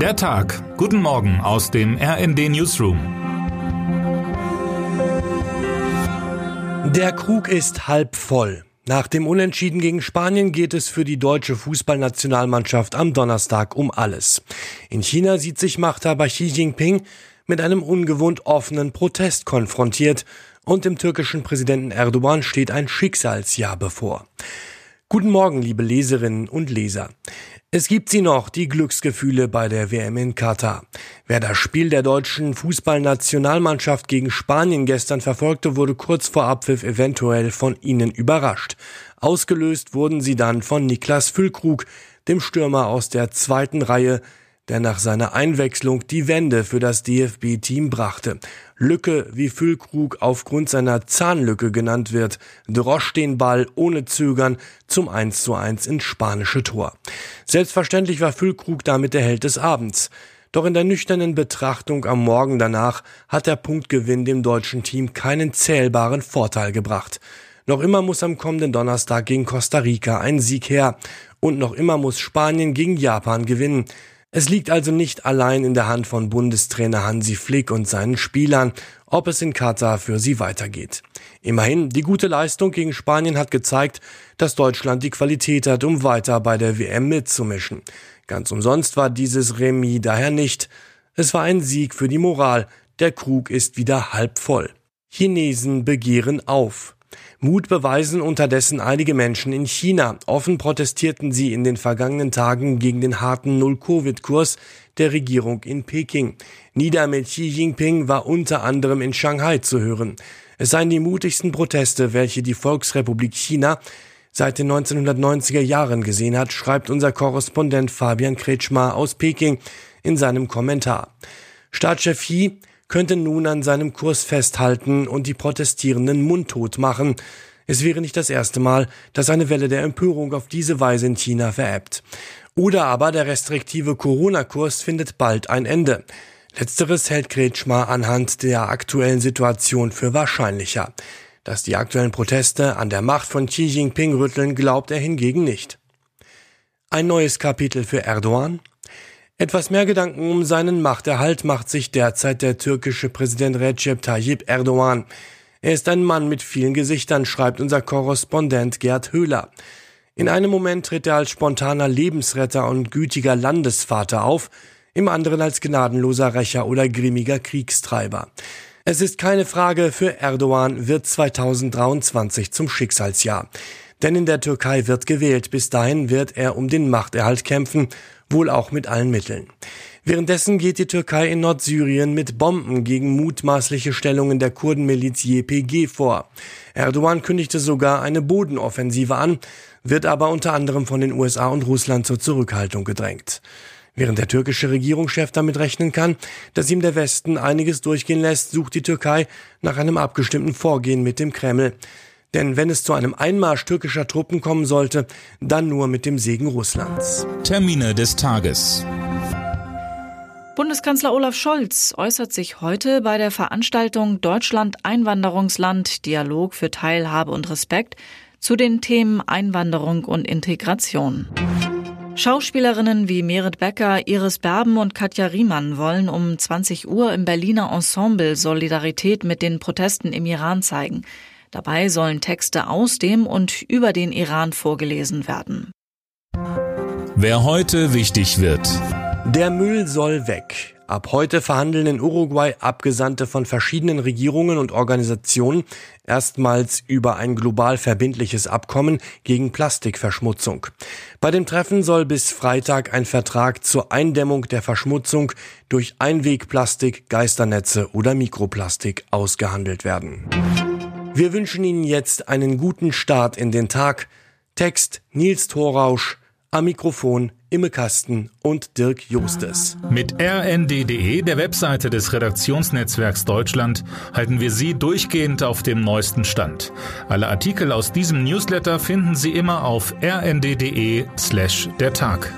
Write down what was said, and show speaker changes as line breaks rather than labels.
Der Tag. Guten Morgen aus dem RND Newsroom.
Der Krug ist halb voll. Nach dem Unentschieden gegen Spanien geht es für die deutsche Fußballnationalmannschaft am Donnerstag um alles. In China sieht sich Machthaber Xi Jinping mit einem ungewohnt offenen Protest konfrontiert und dem türkischen Präsidenten Erdogan steht ein Schicksalsjahr bevor. Guten Morgen, liebe Leserinnen und Leser. Es gibt sie noch, die Glücksgefühle bei der WM in Katar. Wer das Spiel der deutschen Fußballnationalmannschaft gegen Spanien gestern verfolgte, wurde kurz vor Abpfiff eventuell von ihnen überrascht. Ausgelöst wurden sie dann von Niklas Füllkrug, dem Stürmer aus der zweiten Reihe, der nach seiner Einwechslung die Wende für das DFB-Team brachte. Lücke, wie Füllkrug aufgrund seiner Zahnlücke genannt wird, drosch den Ball ohne Zögern zum 1 zu 1 ins spanische Tor. Selbstverständlich war Füllkrug damit der Held des Abends. Doch in der nüchternen Betrachtung am Morgen danach hat der Punktgewinn dem deutschen Team keinen zählbaren Vorteil gebracht. Noch immer muss am kommenden Donnerstag gegen Costa Rica ein Sieg her. Und noch immer muss Spanien gegen Japan gewinnen. Es liegt also nicht allein in der Hand von Bundestrainer Hansi Flick und seinen Spielern, ob es in Katar für sie weitergeht. Immerhin, die gute Leistung gegen Spanien hat gezeigt, dass Deutschland die Qualität hat, um weiter bei der WM mitzumischen. Ganz umsonst war dieses Remis daher nicht. Es war ein Sieg für die Moral. Der Krug ist wieder halb voll. Chinesen begehren auf. Mut beweisen unterdessen einige Menschen in China. Offen protestierten sie in den vergangenen Tagen gegen den harten Null-Covid-Kurs der Regierung in Peking. Nieder mit Xi Jinping war unter anderem in Shanghai zu hören. Es seien die mutigsten Proteste, welche die Volksrepublik China seit den 1990er Jahren gesehen hat, schreibt unser Korrespondent Fabian Kretschmer aus Peking in seinem Kommentar. Staatschef Xi könnte nun an seinem Kurs festhalten und die Protestierenden mundtot machen. Es wäre nicht das erste Mal, dass eine Welle der Empörung auf diese Weise in China verebbt. Oder aber der restriktive Corona-Kurs findet bald ein Ende. Letzteres hält Kretschmer anhand der aktuellen Situation für wahrscheinlicher. Dass die aktuellen Proteste an der Macht von Xi Jinping rütteln, glaubt er hingegen nicht. Ein neues Kapitel für Erdogan? Etwas mehr Gedanken um seinen Machterhalt macht sich derzeit der türkische Präsident Recep Tayyip Erdogan. Er ist ein Mann mit vielen Gesichtern, schreibt unser Korrespondent Gerd Höhler. In einem Moment tritt er als spontaner Lebensretter und gütiger Landesvater auf, im anderen als gnadenloser Rächer oder grimmiger Kriegstreiber. Es ist keine Frage, für Erdogan wird 2023 zum Schicksalsjahr. Denn in der Türkei wird gewählt. Bis dahin wird er um den Machterhalt kämpfen, wohl auch mit allen Mitteln. Währenddessen geht die Türkei in Nordsyrien mit Bomben gegen mutmaßliche Stellungen der Kurdenmiliz YPG vor. Erdogan kündigte sogar eine Bodenoffensive an, wird aber unter anderem von den USA und Russland zur Zurückhaltung gedrängt. Während der türkische Regierungschef damit rechnen kann, dass ihm der Westen einiges durchgehen lässt, sucht die Türkei nach einem abgestimmten Vorgehen mit dem Kreml. Denn wenn es zu einem Einmarsch türkischer Truppen kommen sollte, dann nur mit dem Segen Russlands.
Termine des Tages.
Bundeskanzler Olaf Scholz äußert sich heute bei der Veranstaltung Deutschland Einwanderungsland Dialog für Teilhabe und Respekt zu den Themen Einwanderung und Integration. Schauspielerinnen wie Merit Becker, Iris Berben und Katja Riemann wollen um 20 Uhr im Berliner Ensemble Solidarität mit den Protesten im Iran zeigen. Dabei sollen Texte aus dem und über den Iran vorgelesen werden.
Wer heute wichtig wird.
Der Müll soll weg. Ab heute verhandeln in Uruguay Abgesandte von verschiedenen Regierungen und Organisationen erstmals über ein global verbindliches Abkommen gegen Plastikverschmutzung. Bei dem Treffen soll bis Freitag ein Vertrag zur Eindämmung der Verschmutzung durch Einwegplastik, Geisternetze oder Mikroplastik ausgehandelt werden. Wir wünschen Ihnen jetzt einen guten Start in den Tag. Text Nils Thorausch, am Mikrofon Imme Kasten und Dirk Justes.
Mit rnd.de, der Webseite des Redaktionsnetzwerks Deutschland, halten wir Sie durchgehend auf dem neuesten Stand. Alle Artikel aus diesem Newsletter finden Sie immer auf rnd.de slash der Tag.